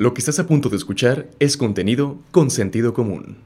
Lo que estás a punto de escuchar es contenido con sentido común.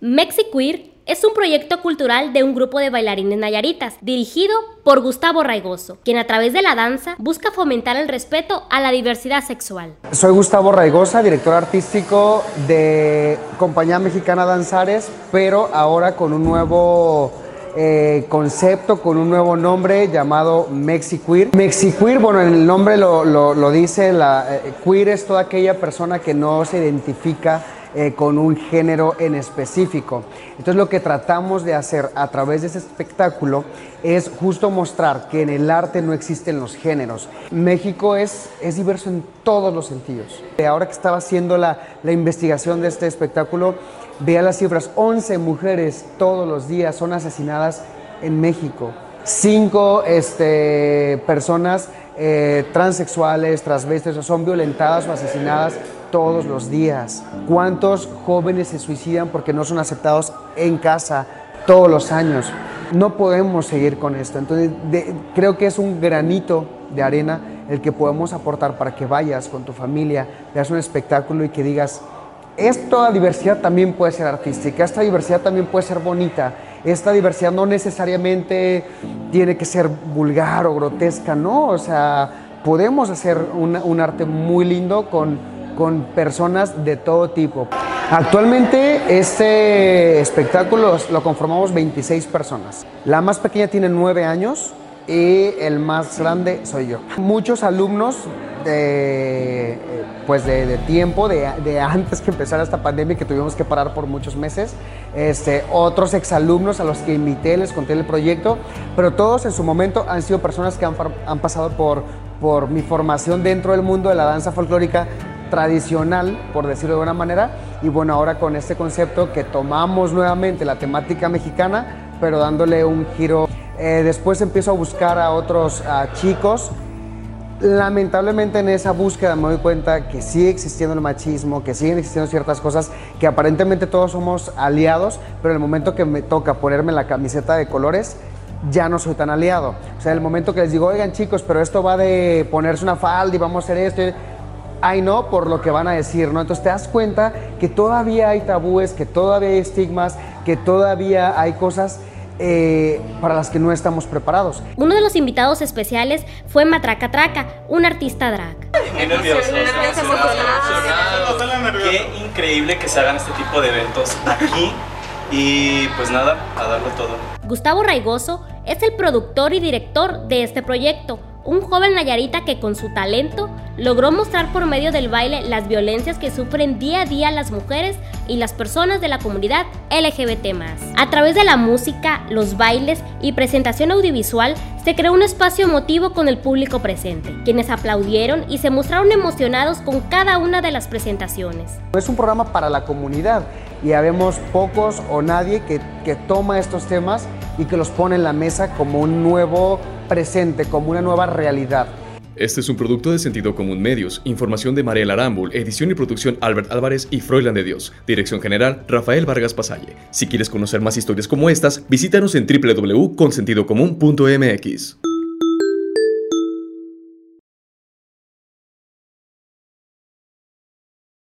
Mexiqueer es un proyecto cultural de un grupo de bailarines nayaritas, dirigido por Gustavo Raigoso, quien a través de la danza busca fomentar el respeto a la diversidad sexual. Soy Gustavo Raigosa, director artístico de Compañía Mexicana Danzares, pero ahora con un nuevo eh, concepto con un nuevo nombre llamado Mexiqueer. Mexiqueer, bueno, el nombre lo, dice, la, eh, queer es toda aquella persona que no se identifica eh, con un género en específico. Entonces lo que tratamos de hacer a través de ese espectáculo es justo mostrar que en el arte no existen los géneros. México es, es diverso en todos los sentidos. Ahora que estaba haciendo la, la investigación de este espectáculo, Vea las cifras, 11 mujeres todos los días son asesinadas en México. Cinco este, personas eh, transexuales, transvestis son violentadas o asesinadas todos los días. ¿Cuántos jóvenes se suicidan porque no son aceptados en casa todos los años? No podemos seguir con esto. Entonces, creo que es un granito de arena el que podemos aportar para que vayas con tu familia, veas un espectáculo y que digas, esta diversidad también puede ser artística, esta diversidad también puede ser bonita, esta diversidad no necesariamente tiene que ser vulgar o grotesca, ¿no? O sea, podemos hacer un, arte muy lindo con, con personas de todo tipo. Actualmente este espectáculo lo conformamos 26 personas. La más pequeña tiene 9 años y el más grande soy yo. Muchos alumnos pues de, tiempo, de, antes que empezara esta pandemia que tuvimos que parar por muchos meses, este, otros exalumnos a los que invité, les conté el proyecto, pero todos en su momento han sido personas que han, han pasado por, por mi formación dentro del mundo de la danza folclórica tradicional, por decirlo de alguna manera, y bueno, ahora con este concepto que tomamos nuevamente la temática mexicana, pero dándole un giro. Eh, después empiezo a buscar a otros chicos lamentablemente en esa búsqueda me doy cuenta que sigue existiendo el machismo, que siguen existiendo ciertas cosas, que aparentemente todos somos aliados, pero el momento que me toca ponerme la camiseta de colores, ya no soy tan aliado. O sea, el momento que les digo, oigan chicos, pero esto va de ponerse una falda y vamos a hacer esto, ay no, por lo que van a decir, ¿no? Entonces te das cuenta que todavía hay tabúes, que todavía hay estigmas, que todavía hay cosas eh, para las que no estamos preparados. Uno de los invitados especiales fue Matraca Traca, un artista drag. Qué nervioso, Qué increíble que se hagan este tipo de eventos aquí y pues nada, a darlo todo. Gustavo Raigoso es el productor y director de este proyecto un joven Nayarita que con su talento logró mostrar por medio del baile las violencias que sufren día a día las mujeres y las personas de la comunidad LGBT. A través de la música, los bailes y presentación audiovisual, se creó un espacio emotivo con el público presente, quienes aplaudieron y se mostraron emocionados con cada una de las presentaciones. Es un programa para la comunidad y habemos pocos o nadie que, que toma estos temas y que los pone en la mesa como un nuevo presente, como una nueva realidad. Este es un producto de Sentido Común Medios. Información de Mariela Arambul, edición y producción Albert Álvarez y Froilan de Dios. Dirección general Rafael Vargas Pasalle. Si quieres conocer más historias como estas, visítanos en www.consentidocomún.mx.